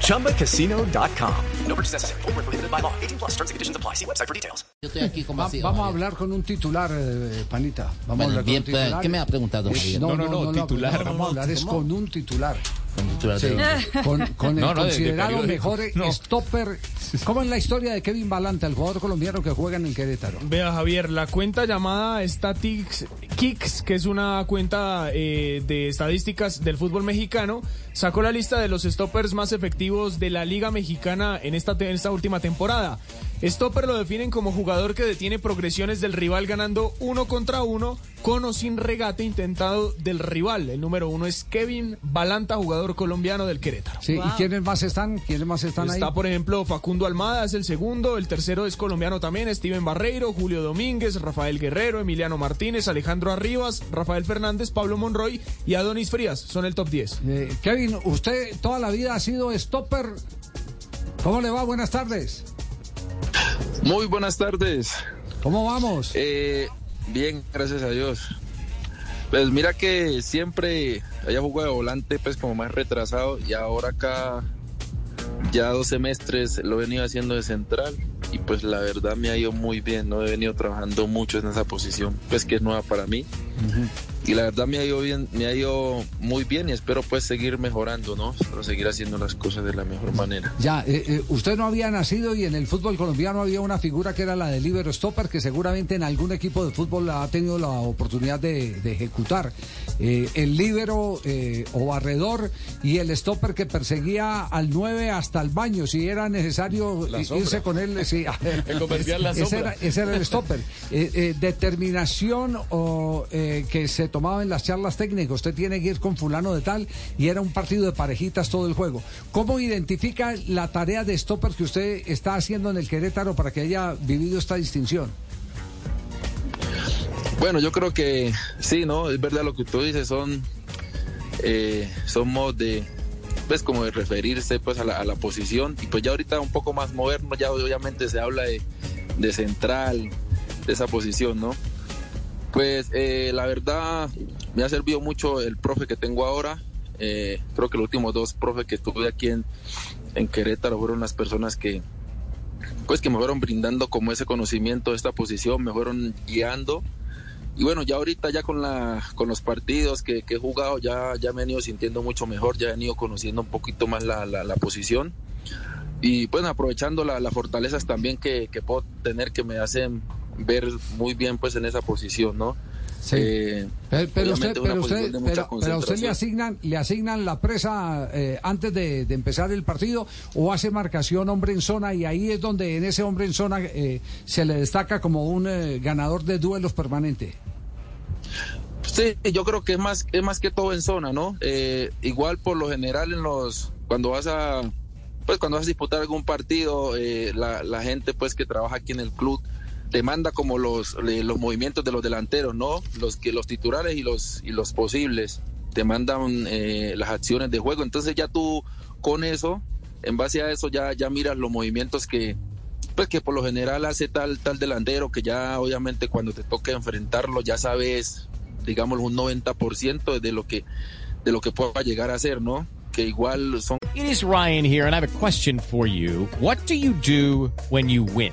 ChumbaCasino.com. No purchase necessary. Full prohibited by law. 18 plus terms and conditions apply. See website for details. Yo estoy aquí con Va- vacío, vamos a Javier. hablar con un titular, eh, Panita. Vamos a Bueno, hablar bien, con un titular. ¿qué me ha preguntado, Eh, Javier? No, no, no, titular. no, vamos a hablar es con un titular. Con titular Sí, de- con, con el No, no, de- de considerado mejor No. stopper. ¿Cómo es la historia de Kevin Balanta, el jugador colombiano que juega en el Querétaro? Vea Javier, la cuenta llamada Statics Kicks, que es una cuenta eh, de estadísticas del fútbol mexicano, sacó la lista de los stoppers más efectivos de la Liga Mexicana en esta, en esta última temporada. Stopper lo definen como jugador que detiene progresiones del rival ganando uno contra uno con o sin regate intentado del rival. El número uno es Kevin Balanta, jugador colombiano del Querétaro. Sí, ¿Y quiénes más están? ¿Quiénes más están ahí? Está, por ejemplo, Facundo Almada es el segundo, el tercero es colombiano también, Steven Barreiro, Julio Domínguez, Rafael Guerrero, Emiliano Martínez, Alejandro Arribas, Rafael Fernández, Pablo Monroy y Adonis Frías. Son el top 10. Eh, Kevin, usted toda la vida ha sido stopper. ¿Cómo le va? Buenas tardes. Muy buenas tardes. ¿Cómo vamos? Eh, bien, gracias a Dios. Pues mira que siempre había jugado de volante, pues como más retrasado, y ahora acá ya dos semestres lo he venido haciendo de central, y pues la verdad me ha ido muy bien, no he venido trabajando mucho en esa posición, pues que es nueva para mí. Y la verdad me ha ido bien, me ha ido muy bien y espero pues seguir mejorando, ¿no? Espero seguir haciendo las cosas de la mejor manera. Ya, eh, eh, usted no había nacido y en el fútbol colombiano había una figura que era la de libero stopper que seguramente en algún equipo de fútbol ha tenido la oportunidad de, de ejecutar. Eh, el libero eh, o barredor y el stopper que perseguía al 9 hasta el baño si era necesario irse con él. Sí, El comercial La ese, era, ese era el stopper. Eh, eh, determinación o, eh, que se tomaba en las charlas técnicas. Usted tiene que ir con fulano de tal y era un partido de parejitas todo el juego. ¿Cómo identifica la tarea de stopper que usted está haciendo en el Querétaro para que haya vivido esta distinción? Bueno, yo creo que sí, ¿no? Es verdad lo que tú dices, son, eh, modos de, pues como de referirse pues a la, a la posición y pues ya ahorita un poco más moderno, ya obviamente se habla de, de central, de esa posición, ¿no? Pues eh, la verdad me ha servido mucho el profe que tengo ahora, eh, creo que los últimos dos profes que tuve aquí en, en Querétaro fueron las personas que, pues que me fueron brindando como ese conocimiento esta posición, me fueron guiando. Y bueno, ya ahorita ya con la con los partidos que, he jugado ya, ya me han ido sintiendo mucho mejor, ya he ido conociendo un poquito más la, la, posición. Y pues aprovechando la- las fortalezas también que, que puedo tener que me hacen ver muy bien pues en esa posición, ¿no? Eh, Pero, pero usted, pero, pero- le asignan, le asignan la presa eh, antes de, de empezar el partido o hace marcación hombre en zona y ahí es donde en ese hombre en zona eh, se le destaca como un eh, ganador de duelos permanente. Sí, yo creo que es más, es más que todo en zona, ¿no? Eh, igual por lo general en los, cuando vas a, pues cuando vas a disputar algún partido, eh, la, la gente pues que trabaja aquí en el club te manda como los, los movimientos de los delanteros, ¿no? Los que los titulares y los, y los posibles te mandan eh, las acciones de juego. Entonces ya tú con eso, en base a eso ya, ya miras los movimientos que, pues que por lo general hace tal, tal delantero que ya obviamente cuando te toca enfrentarlo ya sabes, digamos, un 90% de lo que de lo que pueda llegar a ser, ¿no? Que igual son It is Ryan here, and I have a question for you. What do you do when you win?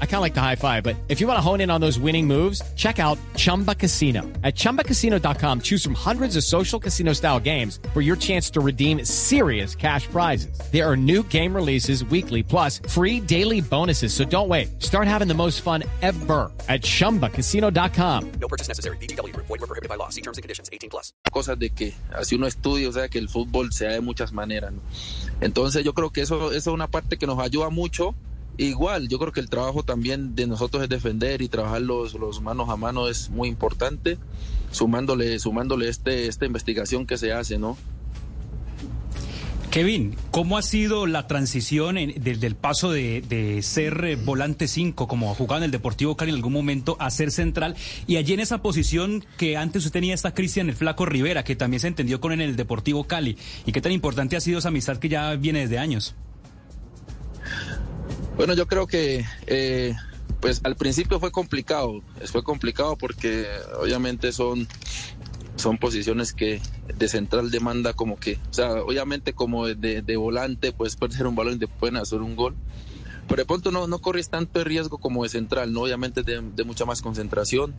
I kind of like the high five, but if you want to hone in on those winning moves, check out Chumba Casino. At chumbacasino.com, choose from hundreds of social casino style games for your chance to redeem serious cash prizes. There are new game releases weekly, plus free daily bonuses. So don't wait. Start having the most fun ever at chumbacasino.com. No purchase necessary. VGW Group. Void were prohibited by law. See terms and conditions. 18 plus. cosas de que así uno estudia, o sea, que el fútbol se da de muchas maneras, ¿no? Entonces yo creo que eso, eso es una parte que nos ayuda mucho. Igual, yo creo que el trabajo también de nosotros es defender y trabajar los, los manos a mano es muy importante, sumándole, sumándole este, esta investigación que se hace, ¿no? Kevin, ¿cómo ha sido la transición desde el paso de, ser eh, volante 5, como jugaba en el Deportivo Cali en algún momento, a ser central? Y allí en esa posición que antes usted tenía está Cristian el Flaco Rivera, que también se entendió con él en el Deportivo Cali. ¿Y qué tan importante ha sido esa amistad que ya viene desde años? Bueno, yo creo que eh, pues al principio fue complicado, fue complicado porque obviamente son son posiciones que de central demanda como que, o sea, obviamente como de, de volante puedes perder un balón y te pueden hacer un gol, pero de pronto no, no corres tanto riesgo como de central, ¿no? Obviamente de, de mucha más concentración.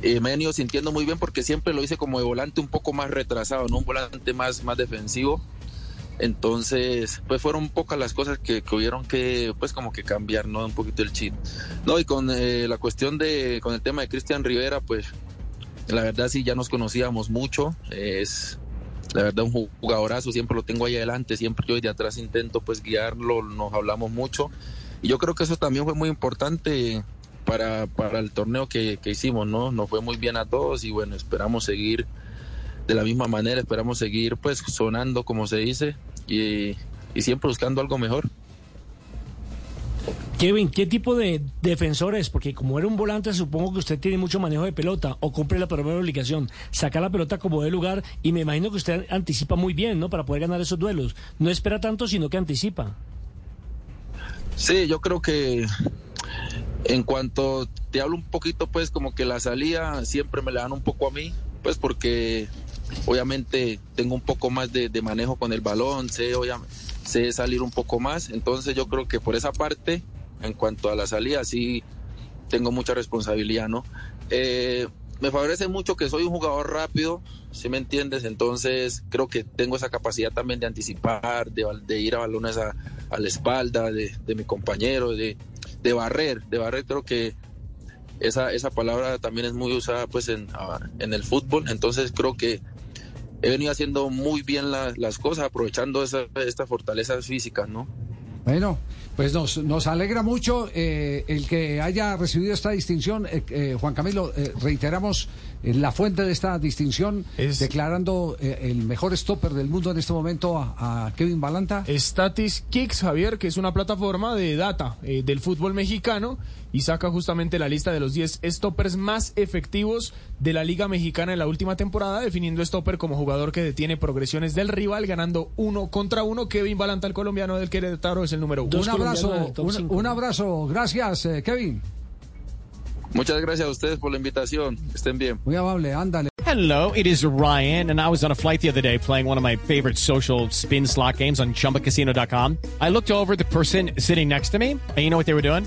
Eh, me he venido sintiendo muy bien porque siempre lo hice como de volante un poco más retrasado, ¿no? Un volante más, más defensivo. Entonces, pues fueron pocas las cosas que, que hubieron que, pues como que cambiar, ¿no? Un poquito el chip. No, y con eh, la cuestión de, con el tema de Cristian Rivera, pues la verdad sí ya nos conocíamos mucho. Es la verdad un jugadorazo, siempre lo tengo ahí adelante, siempre yo de atrás intento pues guiarlo, nos hablamos mucho. Y yo creo que eso también fue muy importante para, para el torneo que, que hicimos, ¿no? Nos fue muy bien a todos y bueno, esperamos seguir de la misma manera, esperamos seguir pues sonando como se dice y, y siempre buscando algo mejor. Kevin, ¿qué tipo de defensor es? Porque como era un volante, supongo que usted tiene mucho manejo de pelota o cumple la primera obligación, sacar la pelota como de lugar y me imagino que usted anticipa muy bien, ¿no? Para poder ganar esos duelos. No espera tanto, sino que anticipa. Sí, yo creo que en cuanto te hablo un poquito, pues como que la salida siempre me la dan un poco a mí, pues porque obviamente tengo un poco más de, manejo con el balón, sé, sé salir un poco más, entonces yo creo que por esa parte en cuanto a la salida, sí tengo mucha responsabilidad, ¿no? Eh, me favorece mucho que soy un jugador rápido, si me entiendes, entonces creo que tengo esa capacidad también de anticipar, de, ir a balones a, la espalda de, mi compañero, de, de, barrer, de barrer creo que esa, esa palabra también es muy usada pues en, en el fútbol, entonces creo que he venido haciendo muy bien las cosas, aprovechando esa, estas fortalezas físicas, ¿no? Bueno, pues nos, nos alegra mucho eh, el que haya recibido esta distinción. Eh, eh, Juan Camilo, reiteramos la fuente de esta distinción, declarando el mejor stopper del mundo en este momento a, Kevin Balanta. Statis Kicks, Javier, que es una plataforma de data del fútbol mexicano y saca justamente la lista de los 10 stoppers más efectivos de la Liga Mexicana en la última temporada, definiendo stopper como jugador que detiene progresiones del rival, ganando uno contra uno. Kevin Balanta, el colombiano del Querétaro, es el número uno. Un abrazo, un, abrazo. Gracias, eh, Kevin. Muchas gracias a ustedes por la invitación. Estén bien. Muy amable, ándale. Hello, it is Ryan, and I was on a flight the other day playing one of my favorite social spin slot games on chumbacasino.com. I looked over the person sitting next to me, and you know what they were doing?